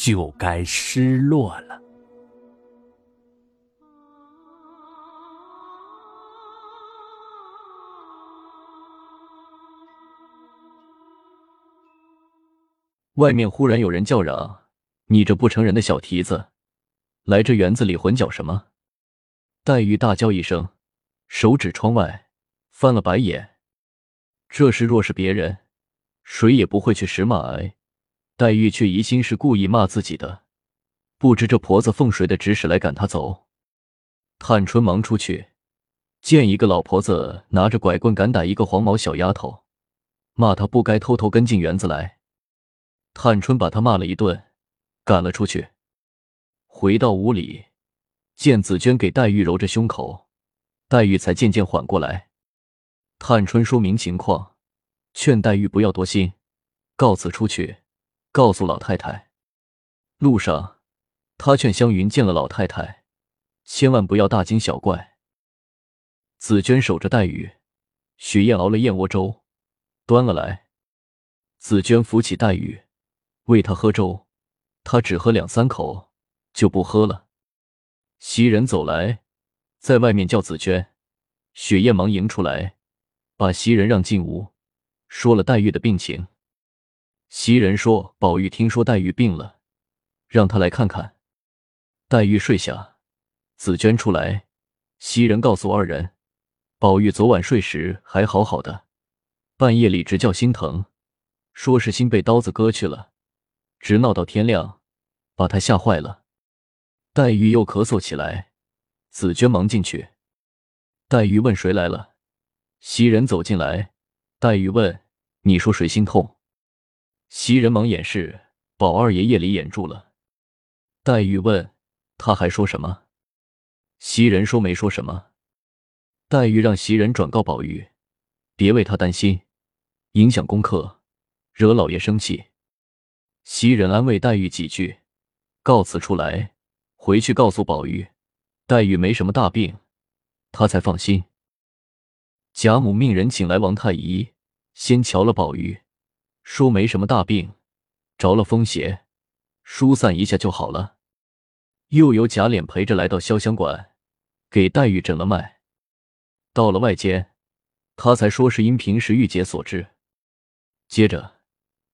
就该失落了。外面忽然有人叫嚷：“你这不成人的小蹄子，来这园子里混搅什么？”黛玉大叫一声，手指窗外，翻了白眼。这事若是别人，谁也不会去识骂。哎，黛玉却疑心是故意骂自己的，不知这婆子奉谁的指使来赶她走。探春忙出去，见一个老婆子拿着拐棍赶打一个黄毛小丫头，骂她不该偷偷跟进园子来。探春把她骂了一顿，赶了出去。回到屋里，见紫娟给黛玉揉着胸口，黛玉才渐渐缓过来。探春说明情况，劝黛玉不要多心，告辞出去，告诉老太太。路上，他劝湘云见了老太太，千万不要大惊小怪。紫娟守着黛玉，雪雁熬了燕窝粥，端了来。紫娟扶起黛玉，喂她喝粥，她只喝两三口，就不喝了。袭人走来，在外面叫紫娟，雪雁忙迎出来。把袭人让进屋，说了黛玉的病情。袭人说：“宝玉听说黛玉病了，让他来看看。”黛玉睡下，紫娟出来，袭人告诉二人：“宝玉昨晚睡时还好好的，半夜里直叫心疼，说是心被刀子割去了，直闹到天亮，把他吓坏了。”黛玉又咳嗽起来，紫娟忙进去。黛玉问：“谁来了？”袭人走进来，黛玉问：“你说谁心痛？”袭人忙掩饰：“宝二爷夜里掩住了。”黛玉问：“他还说什么？”袭人说：“没说什么。”黛玉让袭人转告宝玉，别为他担心，影响功课，惹老爷生气。袭人安慰黛玉几句，告辞出来，回去告诉宝玉，黛玉没什么大病，他才放心。贾母命人请来王太医，先瞧了宝玉，说没什么大病，着了风邪，疏散一下就好了。又有贾琏陪着来到潇湘馆，给黛玉诊了脉。到了外间，他才说是因平时郁结所致。接着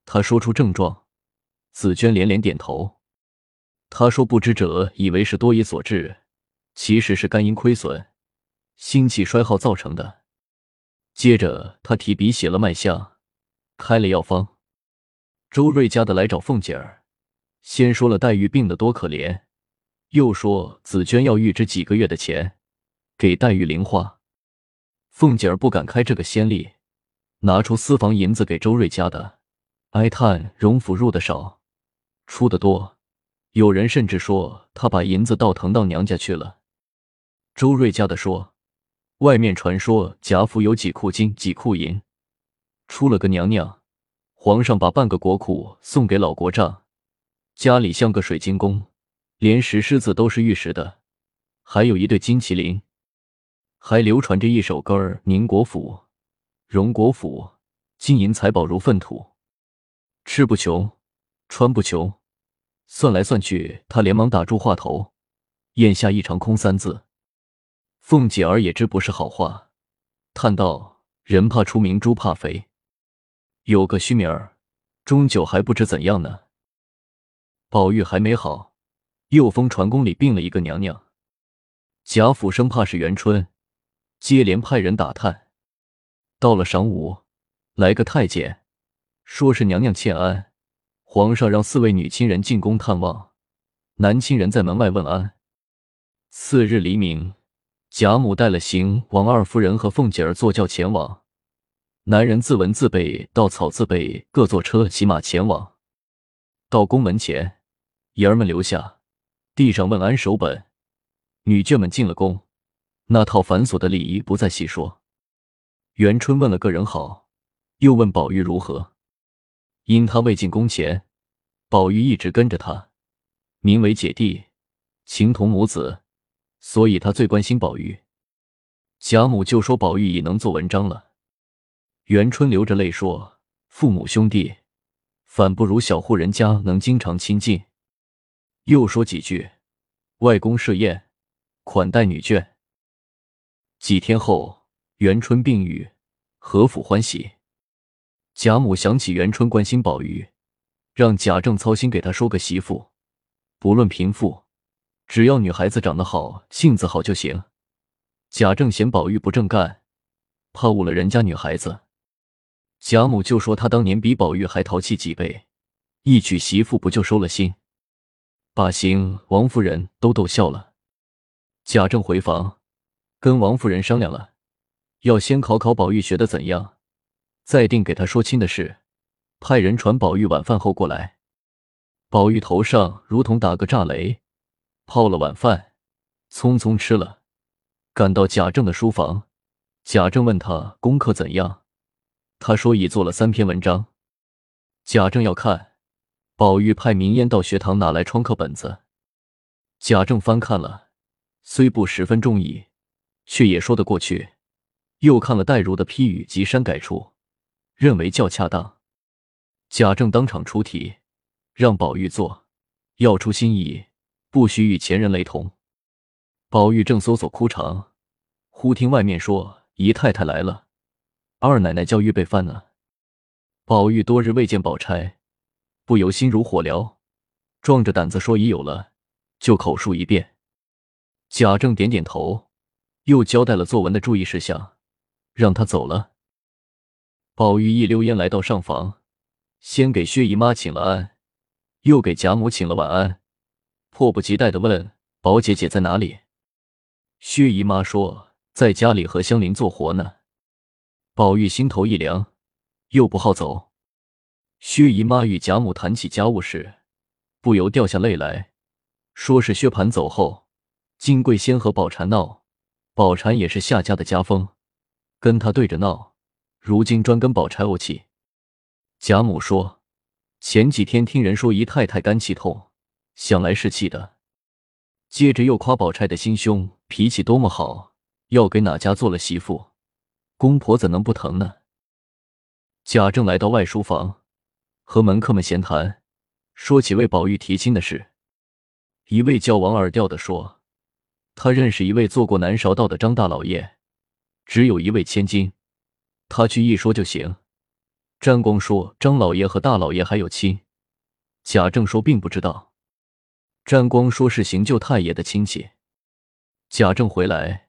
他说出症状，紫娟连连点头。他说不知者以为是多疑所致，其实是肝阴亏损，心气衰耗造成的。接着，他提笔写了脉象，开了药方。周瑞家的来找凤姐儿，先说了黛玉病得多可怜，又说紫娟要预支几个月的钱给黛玉零花。凤姐儿不敢开这个先例，拿出私房银子给周瑞家的，哀叹荣府入的少，出的多。有人甚至说他把银子倒腾到娘家去了。周瑞家的说。外面传说贾府有几库金几库银，出了个娘娘，皇上把半个国库送给老国丈，家里像个水晶宫，连石狮子都是玉石的，还有一对金麒麟，还流传着一首歌儿：宁国府、荣国府，金银财宝如粪土，吃不穷，穿不穷。算来算去，他连忙打住话头，咽下一长空三字。凤姐儿也知不是好话，叹道：“人怕出名，猪怕肥，有个虚名儿，终究还不知怎样呢。”宝玉还没好，又封传宫里病了一个娘娘。贾府生怕是元春，接连派人打探。到了晌午，来个太监，说是娘娘欠安，皇上让四位女亲人进宫探望，男亲人在门外问安。次日黎明。贾母带了邢王二夫人和凤姐儿坐轿前往，男人自文自备、稻草自备，各坐车骑马前往。到宫门前，爷儿们留下，地上问安守本。女眷们进了宫，那套繁琐的礼仪不再细说。元春问了个人好，又问宝玉如何。因他未进宫前，宝玉一直跟着他，名为姐弟，情同母子，所以他最关心宝玉。贾母就说宝玉已能做文章了。元春流着泪说：“父母兄弟，反不如小户人家能经常亲近。”又说几句：“外公设宴，款待女眷。”几天后，元春病愈，何府欢喜。贾母想起元春关心宝玉，让贾政操心给他说个媳妇，不论贫富，只要女孩子长得好、性子好就行。贾政嫌宝玉不正干，怕误了人家女孩子。贾母就说他当年比宝玉还淘气几倍，一娶媳妇不就收了心？把邢王夫人都逗笑了。贾政回房，跟王夫人商量了，要先考考宝玉学的怎样。再定给他说亲的事，派人传宝玉晚饭后过来。宝玉头上如同打个炸雷，泡了晚饭，匆匆吃了，赶到贾政的书房。贾政问他功课怎样，他说已做了三篇文章。贾政要看，宝玉派明烟到学堂拿来窗课本子。贾政翻看了，虽不十分中意，却也说得过去。又看了黛如的批语及删改处。认为较恰当，贾政当场出题，让宝玉做，要出新意，不许与前人雷同。宝玉正搜索枯肠，忽听外面说姨太太来了，二奶奶叫预备饭呢。宝玉多日未见宝钗，不由心如火燎，壮着胆子说已有了，就口述一遍。贾政点点头，又交代了作文的注意事项，让他走了。宝玉一溜烟来到上房，先给薛姨妈请了安，又给贾母请了晚安，迫不及待的问：“宝姐姐在哪里？”薛姨妈说：“在家里和香菱做活呢。”宝玉心头一凉，又不好走。薛姨妈与贾母谈起家务事，不由掉下泪来，说是薛蟠走后，金桂先和宝钗闹，宝钗也是夏家的家风，跟他对着闹。如今专跟宝钗怄气，贾母说：“前几天听人说姨太太肝气痛，想来是气的。”接着又夸宝钗的心胸脾气多么好，要给哪家做了媳妇，公婆怎能不疼呢？贾政来到外书房，和门客们闲谈，说起为宝玉提亲的事。一位叫王二调的说：“他认识一位做过南韶道的张大老爷，只有一位千金。”他去一说就行。詹光说张老爷和大老爷还有亲，贾政说并不知道。詹光说是邢舅太爷的亲戚。贾政回来，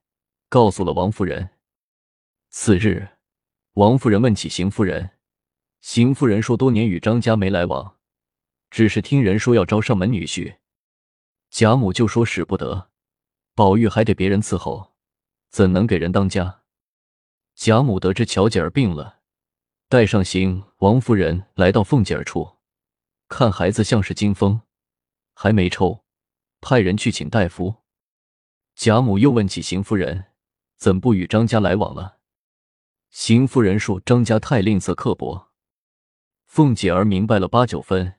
告诉了王夫人。次日，王夫人问起邢夫人，邢夫人说多年与张家没来往，只是听人说要招上门女婿。贾母就说使不得，宝玉还得别人伺候，怎能给人当家？贾母得知巧姐儿病了，带上邢王夫人来到凤姐儿处，看孩子像是惊风，还没抽，派人去请大夫。贾母又问起邢夫人，怎不与张家来往了？邢夫人说张家太吝啬刻薄。凤姐儿明白了八九分，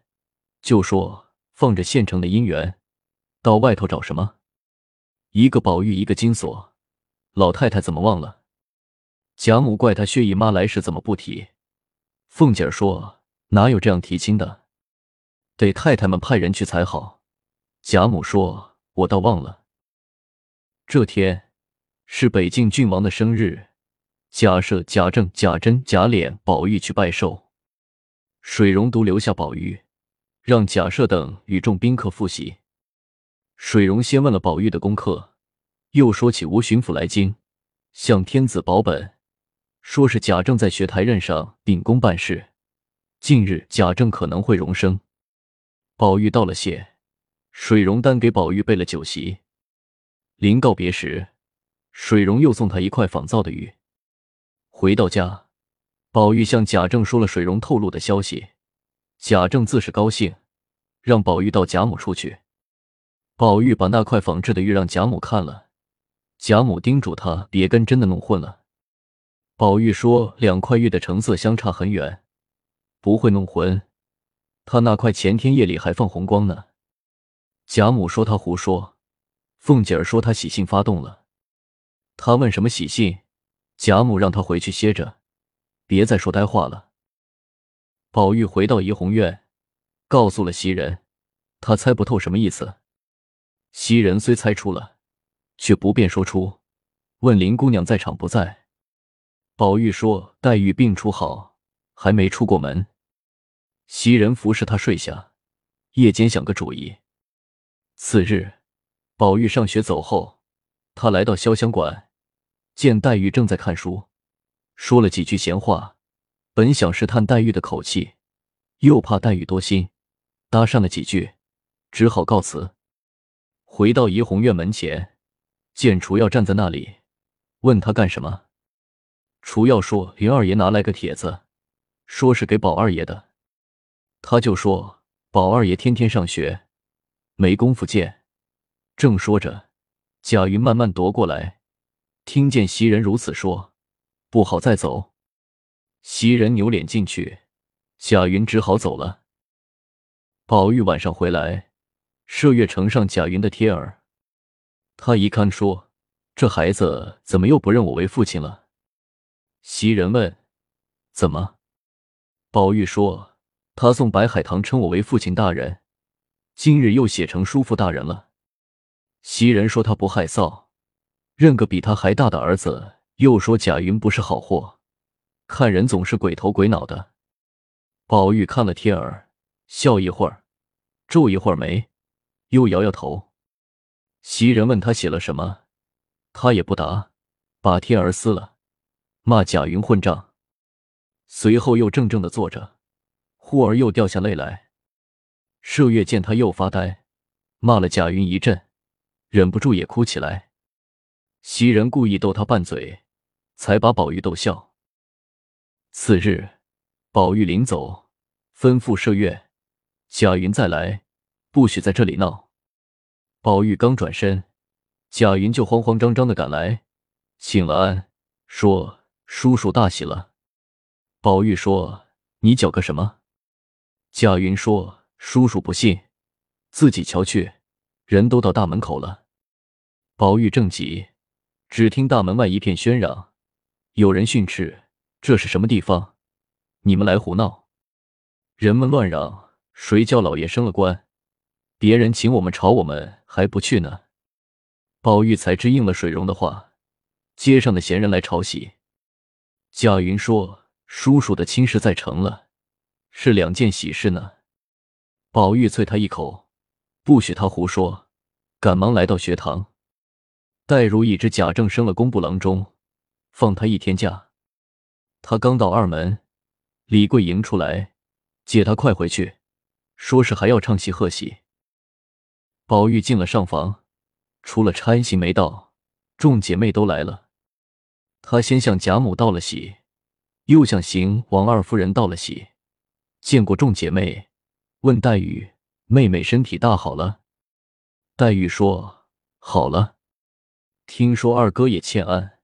就说放着现成的姻缘，到外头找什么？一个宝玉，一个金锁，老太太怎么忘了？贾母怪她薛姨妈来时怎么不提？凤姐儿说哪有这样提亲的，得太太们派人去才好。贾母说：“我倒忘了。”这天是北境郡王的生日，假设、贾政、贾珍、贾琏、宝玉去拜寿，水溶独留下宝玉，让贾赦等与众宾客复习。水溶先问了宝玉的功课，又说起吴巡抚来京，向天子保本。说是贾政在学台任上秉公办事，近日贾政可能会荣升。宝玉道了谢，水溶单给宝玉备了酒席。临告别时，水溶又送他一块仿造的玉。回到家，宝玉向贾政说了水溶透露的消息，贾政自是高兴，让宝玉到贾母处去。宝玉把那块仿制的玉让贾母看了，贾母叮嘱他别跟真的弄混了。宝玉说两块玉的成色相差很远，不会弄混。他那块前天夜里还放红光呢。贾母说他胡说，凤姐儿说他喜信发动了。他问什么喜信，贾母让他回去歇着，别再说呆话了。宝玉回到怡红院，告诉了袭人，他猜不透什么意思。袭人虽猜出了，却不便说出，问林姑娘在场不在。宝玉说黛玉病初好，还没出过门。袭人服侍他睡下，夜间想个主意。次日，宝玉上学走后，他来到潇湘馆，见黛玉正在看书，说了几句闲话。本想试探黛玉的口气，又怕黛玉多心，搭讪了几句，只好告辞。回到怡红院门前，见楚耀站在那里，问他干什么。楚耀说：“林二爷拿来个帖子，说是给宝二爷的。”他就说：“宝二爷天天上学，没工夫见。”正说着，贾云慢慢踱过来，听见袭人如此说，不好再走。袭人扭脸进去，贾云只好走了。宝玉晚上回来，麝月呈上贾云的贴儿，他一看说：“这孩子怎么又不认我为父亲了？”袭人问：“怎么？”宝玉说：“他送白海棠称我为父亲大人，今日又写成叔父大人了。”袭人说：“他不害臊，认个比他还大的儿子。”又说贾云不是好货。看人总是鬼头鬼脑的。宝玉看了贴儿，笑一会儿，皱一会儿眉，又摇摇头。袭人问他写了什么，他也不答，把贴儿撕了，骂贾云混账。随后又怔怔的坐着，忽而又掉下泪来。麝月见他又发呆，骂了贾云一阵，忍不住也哭起来。袭人故意逗他拌嘴，才把宝玉逗笑。次日，宝玉临走，吩咐麝月：“贾云再来，不许在这里闹。”宝玉刚转身，贾云就慌慌张张的赶来，请了安，说：“叔叔大喜了。”宝玉说：“你搅个什么？”贾云说：“叔叔不信，自己瞧去。”人都到大门口了。宝玉正急，只听大门外一片喧嚷，有人训斥。这是什么地方？你们来胡闹！人们乱嚷：“谁叫老爷升了官？别人请我们吵我们还不去呢。”宝玉才知应了水溶的话，街上的闲人来吵喜。贾云说：“叔叔的亲事在成了，是两件喜事呢。”宝玉啐他一口，不许他胡说，赶忙来到学堂。黛如已知贾政升了工部郎中，放他一天假。他刚到二门，李桂迎出来，接他快回去，说是还要唱戏贺喜。宝玉进了上房，除了差行没到，众姐妹都来了。他先向贾母道了喜，又向邢王二夫人道了喜，见过众姐妹，问黛玉妹妹身体大好了。黛玉说好了，听说二哥也欠安。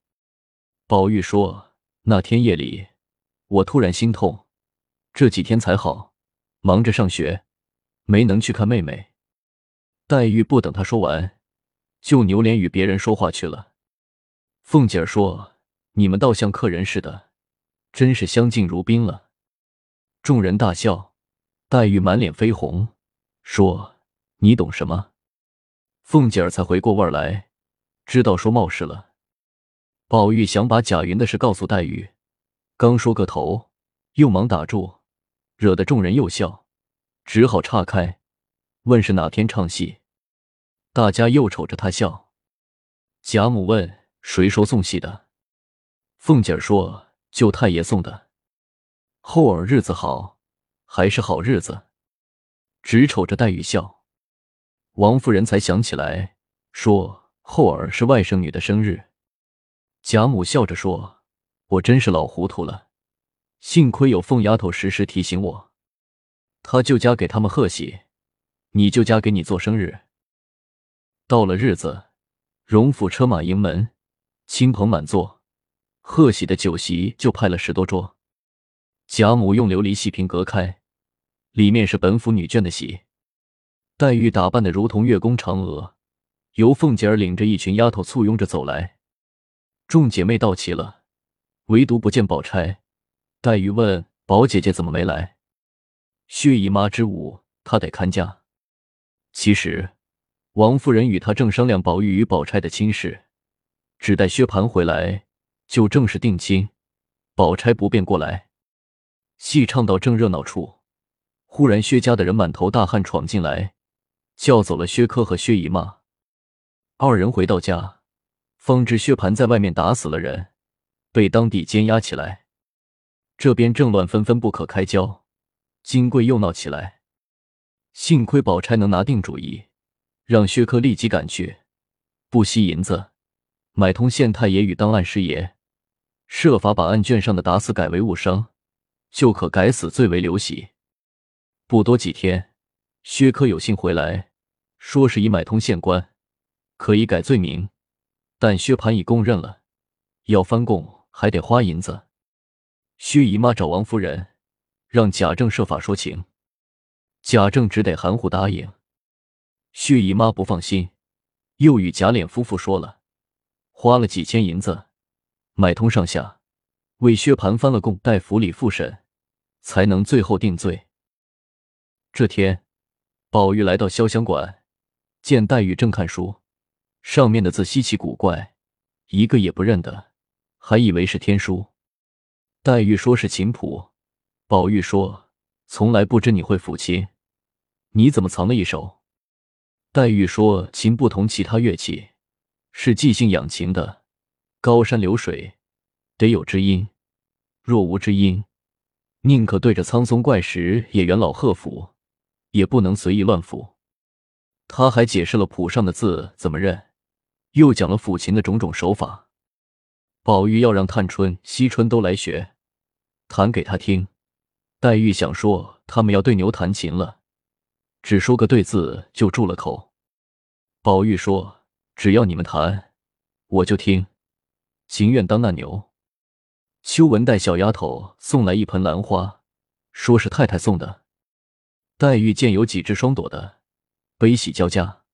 宝玉说。那天夜里，我突然心痛，这几天才好，忙着上学，没能去看妹妹。黛玉不等他说完，就扭脸与别人说话去了。凤姐儿说：“你们倒像客人似的，真是相敬如宾了。”众人大笑。黛玉满脸绯红，说：“你懂什么？”凤姐儿才回过味儿来，知道说冒失了。宝玉想把贾云的事告诉黛玉，刚说个头，又忙打住，惹得众人又笑，只好岔开，问是哪天唱戏。大家又瞅着他笑。贾母问谁说送戏的，凤姐儿说舅太爷送的。后儿日子好，还是好日子，只瞅着黛玉笑。王夫人才想起来，说后儿是外甥女的生日。贾母笑着说：“我真是老糊涂了，幸亏有凤丫头时时提醒我。她就家给他们贺喜，你就家给你做生日。到了日子，荣府车马迎门，亲朋满座，贺喜的酒席就派了十多桌。贾母用琉璃细瓶隔开，里面是本府女眷的席。黛玉打扮的如同月宫嫦娥，由凤姐儿领着一群丫头簇拥着走来。众姐妹到齐了，唯独不见宝钗。黛玉问宝姐姐怎么没来？薛姨妈之舞，她得看家。其实王夫人与她正商量宝玉与宝钗的亲事，只待薛蟠回来就正式定亲。宝钗不便过来。戏唱到正热闹处，忽然薛家的人满头大汗闯进来，叫走了薛科和薛姨妈。二人回到家，方知薛蟠在外面打死了人，被当地监押起来。这边正乱纷纷不可开交，金贵又闹起来。幸亏宝钗能拿定主意，让薛科立即赶去，不惜银子，买通县太爷与当案师爷，设法把案卷上的打死改为误伤。就可改死罪为流喜。不多几天，薛科有信回来，说是已买通县官，可以改罪名，但薛蟠已供认了，要翻供还得花银子。薛姨妈找王夫人，让贾政设法说情，贾政只得含糊答应。薛姨妈不放心，又与贾琏夫妇说了，花了几千银子，买通上下，为薛蟠翻了供，待府里复审。才能最后定罪。这天，宝玉来到潇湘馆，见黛玉正看书，上面的字稀奇古怪，一个也不认得，还以为是天书。黛玉说是琴谱，宝玉说从来不知你会抚琴，你怎么藏了一手？黛玉说琴不同其他乐器，是即兴养琴的，高山流水得有知音，若无知音。宁可对着苍松怪石也元老贺府，也不能随意乱抚。他还解释了谱上的字怎么认，又讲了抚琴的种种手法。宝玉要让探春、惜春都来学，弹给他听。黛玉想说他们要对牛弹琴了，只说个对字就住了口。宝玉说：“只要你们弹，我就听，情愿当那牛。”秋文带小丫头送来一盆兰花，说是太太送的。黛玉见有几只双朵的，悲喜交加。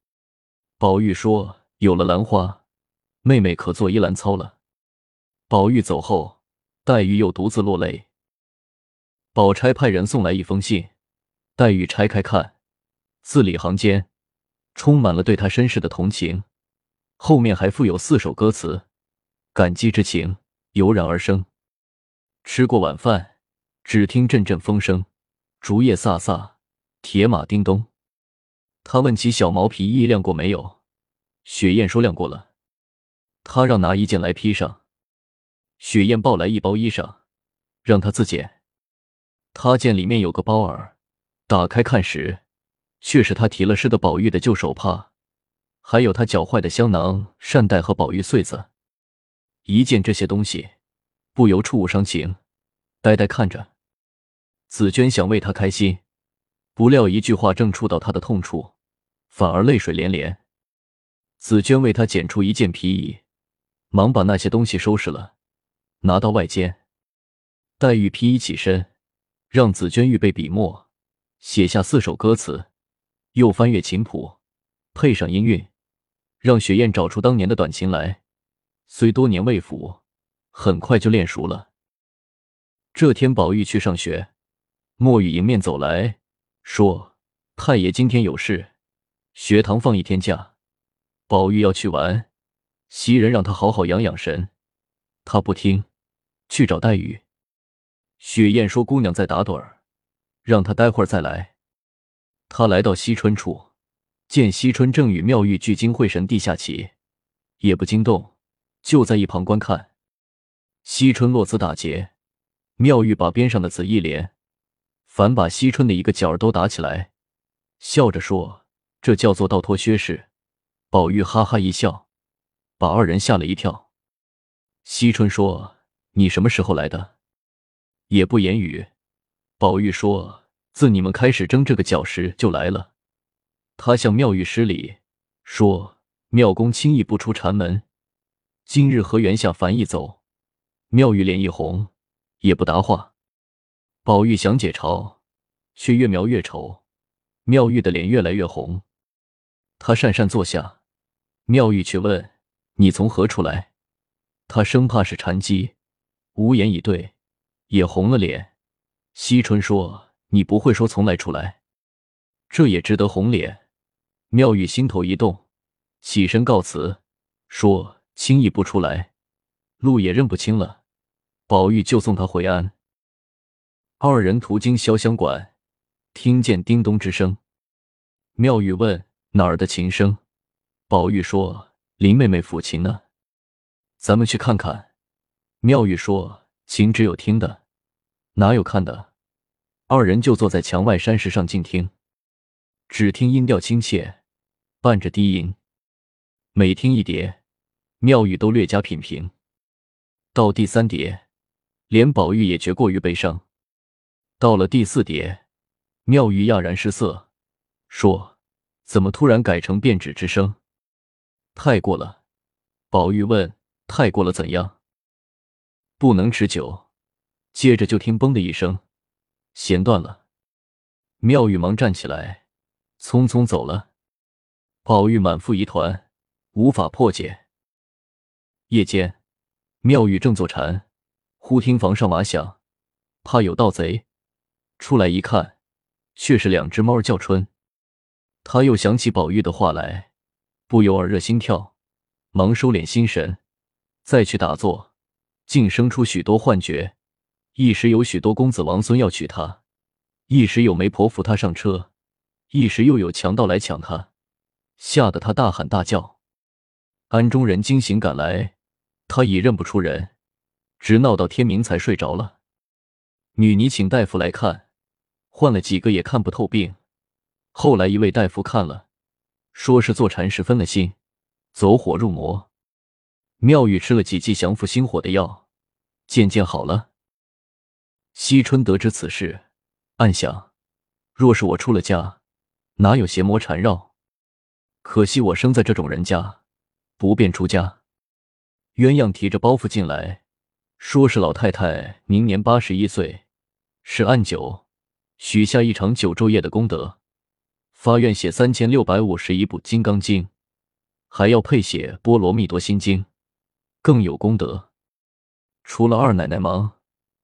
宝玉说：“有了兰花，妹妹可做依兰操了。”宝玉走后，黛玉又独自落泪。宝钗派人送来一封信，黛玉拆开看，字里行间充满了对她身世的同情，后面还附有四首歌词，感激之情油然而生。吃过晚饭，只听阵阵风声，竹叶飒飒，铁马叮咚。他问起小毛皮衣晾过没有，雪雁说晾过了。他让拿一件来披上，雪雁抱来一包衣裳，让他自捡。他见里面有个包儿，打开看时，却是他提了诗的宝玉的旧手帕，还有他脚坏的香囊、扇袋和宝玉穗子。一见这些东西。不由触物伤情，呆呆看着。紫娟想为他开心，不料一句话正触到他的痛处，反而泪水连连。紫娟为他捡出一件皮衣，忙把那些东西收拾了，拿到外间。黛玉披衣起身，让紫娟预备笔墨，写下四首歌词，又翻阅琴谱，配上音韵，让雪雁找出当年的短琴来。虽多年未抚。很快就练熟了。这天，宝玉去上学，墨玉迎面走来说：“太爷今天有事，学堂放一天假。宝玉要去玩，袭人让他好好养养神。他不听，去找黛玉。雪雁说姑娘在打盹儿，让他待会儿再来。他来到惜春处，见惜春正与妙玉聚精会神地下棋，也不惊动，就在一旁观看。”惜春落子打结，妙玉把边上的子一连，反把惜春的一个角都打起来，笑着说：“这叫做倒脱薛氏。”宝玉哈哈一笑，把二人吓了一跳。惜春说：“你什么时候来的？”也不言语。宝玉说：“自你们开始争这个角时就来了，他向妙玉施礼，说：“妙公轻易不出禅门，今日何缘下凡一走？”妙玉脸一红，也不答话。宝玉想解嘲，却越描越丑。妙玉的脸越来越红，他讪讪坐下，妙玉却问：“你从何处来？”他生怕是禅机，无言以对，也红了脸。惜春说：“你不会说从来出来？”这也值得红脸。妙玉心头一动，起身告辞，说：“轻易不出来，路也认不清了。”宝玉就送他回安。二人途经潇湘馆，听见叮咚之声。妙玉问：“哪儿的琴声？”宝玉说：“林妹妹抚琴呢。”咱们去看看。妙玉说：“琴只有听的，哪有看的？”二人就坐在墙外山石上静听，只听音调亲切。伴着低吟，每听一叠，妙玉都略加品评。到第三叠，连宝玉也觉过于悲伤。到了第四叠，妙玉讶然失色，说：“怎么突然改成变指之声？太过了。”宝玉问：“太过了怎样？”不能持久。接着就听“嘣”的一声，弦断了。妙玉忙站起来，匆匆走了。宝玉满腹疑团，无法破解。夜间，妙玉正坐禅，忽听房上瓦响，怕有盗贼，出来一看，却是两只猫叫春。他又想起宝玉的话来，不由耳热心跳，忙收敛心神，再去打坐，竟生出许多幻觉。一时有许多公子王孙要娶她，一时有媒婆扶她上车，一时又有强盗来抢她。吓得他大喊大叫，安中人惊醒赶来，他已认不出人，直闹到天明才睡着了。女尼请大夫来看，换了几个也看不透病。后来一位大夫看了，说是坐禅时分了心，走火入魔。妙玉吃了几剂降服心火的药，渐渐好了。惜春得知此事，暗想：若是我出了家，哪有邪魔缠绕？可惜我生在这种人家，不便出家。鸳鸯提着包袱进来，说是老太太明年八十一岁，是按九，许下一场九昼夜的功德，发愿写三千六百五十一部《金刚经》，还要配写《波罗蜜多心经》，更有功德。除了二奶奶忙，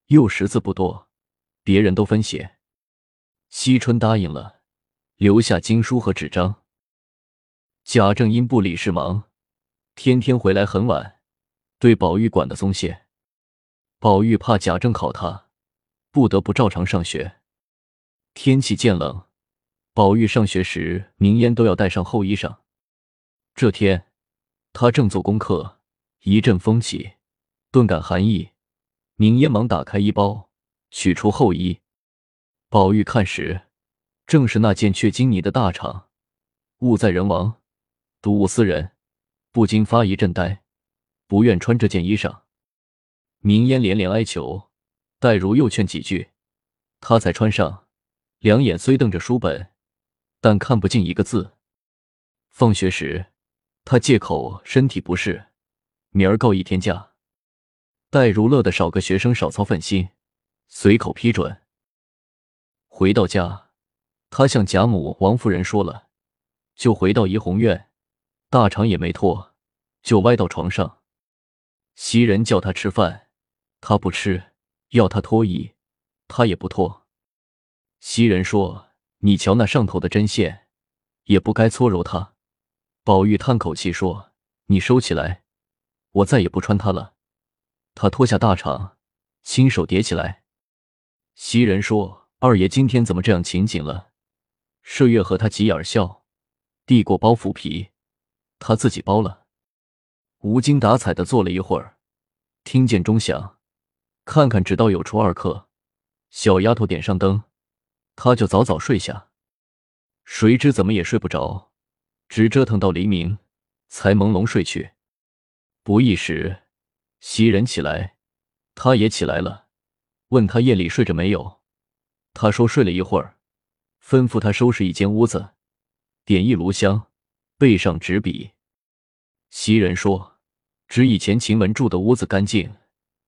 又识字不多，别人都分写。惜春答应了，留下经书和纸张。贾政因不理事忙，天天回来很晚，对宝玉管得松懈。宝玉怕贾政考他，不得不照常上学。天气渐冷，宝玉上学时，明烟都要带上厚衣裳。这天，他正做功课，一阵风起，顿感寒意。明烟忙打开衣包，取出厚衣。宝玉看时，正是那件雀金泥的大氅，物在人亡。睹物思人，不禁发一阵呆，不愿穿这件衣裳。明烟连连哀求，黛如又劝几句，他才穿上。两眼虽瞪着书本，但看不进一个字。放学时，他借口身体不适，明儿告一天假。黛如乐的少个学生少操份心，随口批准。回到家，他向贾母、王夫人说了，就回到怡红院。大肠也没脱，就歪到床上。袭人叫他吃饭，他不吃；要他脱衣，他也不脱。袭人说：“你瞧那上头的针线，也不该搓揉它。”宝玉叹口气说：“你收起来，我再也不穿它了。”他脱下大氅，亲手叠起来。袭人说：“二爷今天怎么这样勤谨了？”麝月和他挤眼笑，递过包袱皮。他自己包了，无精打采的坐了一会儿，听见钟响，看看直到有初二刻，小丫头点上灯，他就早早睡下。谁知怎么也睡不着，直折腾到黎明，才朦胧睡去。不一时，袭人起来，他也起来了，问他夜里睡着没有。他说睡了一会儿，吩咐他收拾一间屋子，点一炉香，背上纸笔。袭人说：“只以前晴雯住的屋子干净，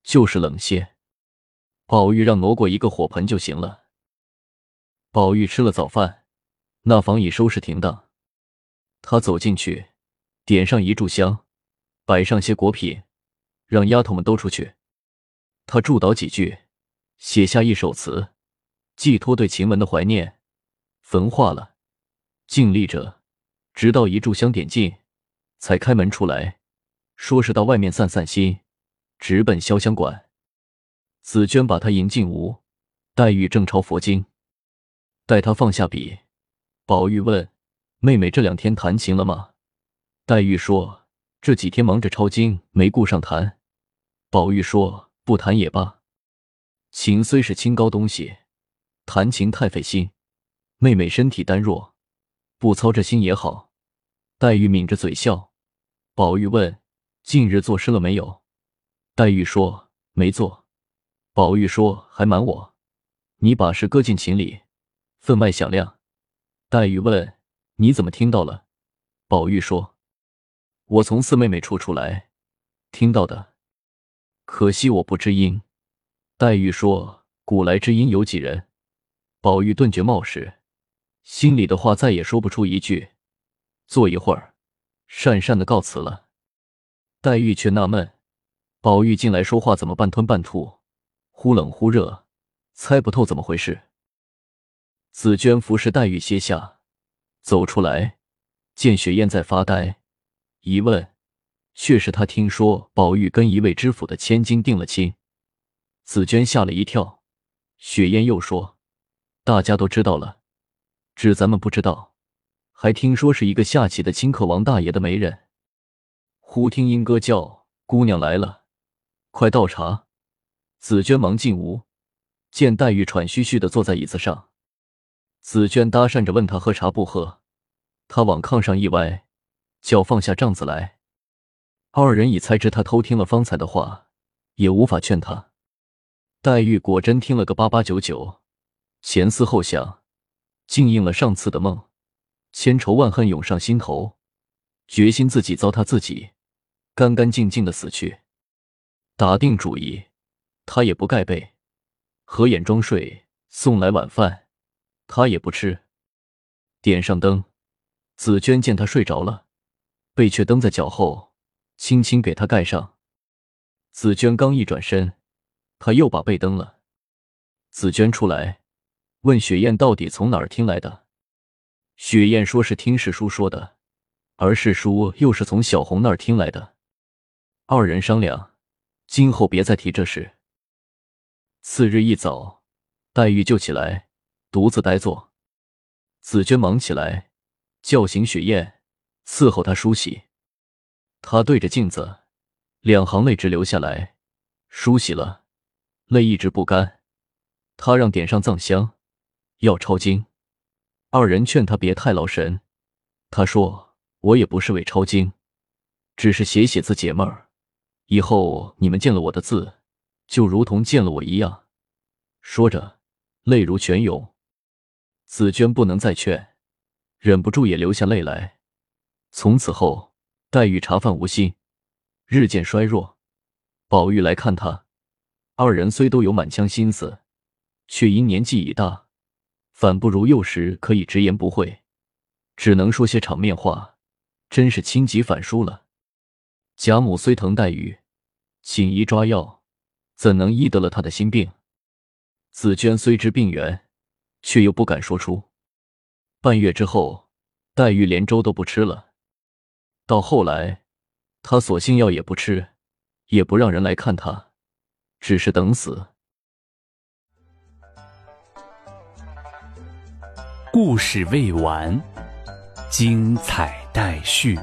就是冷些。宝玉让挪过一个火盆就行了。”宝玉吃了早饭，那房已收拾停当。他走进去，点上一炷香，摆上些果品，让丫头们都出去。他祝祷几句，写下一首词，寄托对晴雯的怀念，焚化了，静立着，直到一炷香点尽，才开门出来，说是到外面散散心，直奔潇湘馆。紫娟把他迎进屋，黛玉正抄佛经。待他放下笔，宝玉问：“妹妹这两天弹琴了吗？”黛玉说：“这几天忙着抄经，没顾上弹。”宝玉说：“不弹也罢，琴虽是清高东西，弹琴太费心。妹妹身体单弱，不操这心也好。”黛玉抿着嘴笑。宝玉问：“近日作诗了没有？”黛玉说：“没做。”宝玉说：“还瞒我，你把诗搁进琴里。”分外响亮。黛玉问：“你怎么听到了？”宝玉说：“我从四妹妹处出来，听到的。可惜我不知音。”黛玉说：“古来知音有几人？”宝玉顿觉冒失，心里的话再也说不出一句。坐一会儿，讪讪的告辞了。黛玉却纳闷：宝玉进来说话怎么半吞半吐，忽冷忽热，猜不透怎么回事。紫娟服侍黛玉歇下，走出来，见雪雁在发呆，一问，却是她听说宝玉跟一位知府的千金定了亲。紫娟吓了一跳。雪雁又说：“大家都知道了，只咱们不知道，还听说是一个下棋的清客王大爷的媒人。”忽听莺歌叫：“姑娘来了，快倒茶。”紫娟忙进屋，见黛玉喘吁吁的坐在椅子上。紫娟搭讪着问他喝茶不喝，他往炕上一歪，叫放下帐子来。二人已猜知他偷听了方才的话，也无法劝他。黛玉果真听了个八八九九，前思后想，竟应了上次的梦，千仇万恨涌上心头，决心自己糟蹋自己，干干净净的死去。打定主意，他也不盖被，合眼装睡，送来晚饭。他也不吃，点上灯。紫娟见他睡着了，被却蹬在脚后，轻轻给他盖上。紫娟刚一转身，他又把被蹬了。紫娟出来，问雪雁到底从哪儿听来的。雪雁说是听世叔说的，而世叔又是从小红那儿听来的。二人商量，今后别再提这事。次日一早，黛玉就起来。独自呆坐，紫娟忙起来叫醒雪雁，伺候她梳洗。她对着镜子，两行泪直流下来。梳洗了，泪一直不干。她让点上藏香，要抄经。二人劝她别太劳神。她说：“我也不是为抄经，只是写写字解闷儿。以后你们见了我的字，就如同见了我一样。”说着，泪如泉涌。紫娟不能再劝，忍不住也流下泪来。从此后，黛玉茶饭无心，日渐衰弱。宝玉来看她，二人虽都有满腔心思，却因年纪已大，反不如幼时可以直言不讳，只能说些场面话，真是轻疾反疏了。贾母虽疼黛玉，请医抓药，怎能医得了她的心病？紫娟虽知病源。却又不敢说出。半月之后，黛玉连粥都不吃了。到后来，她索性药也不吃，也不让人来看她，只是等死。故事未完，精彩待续。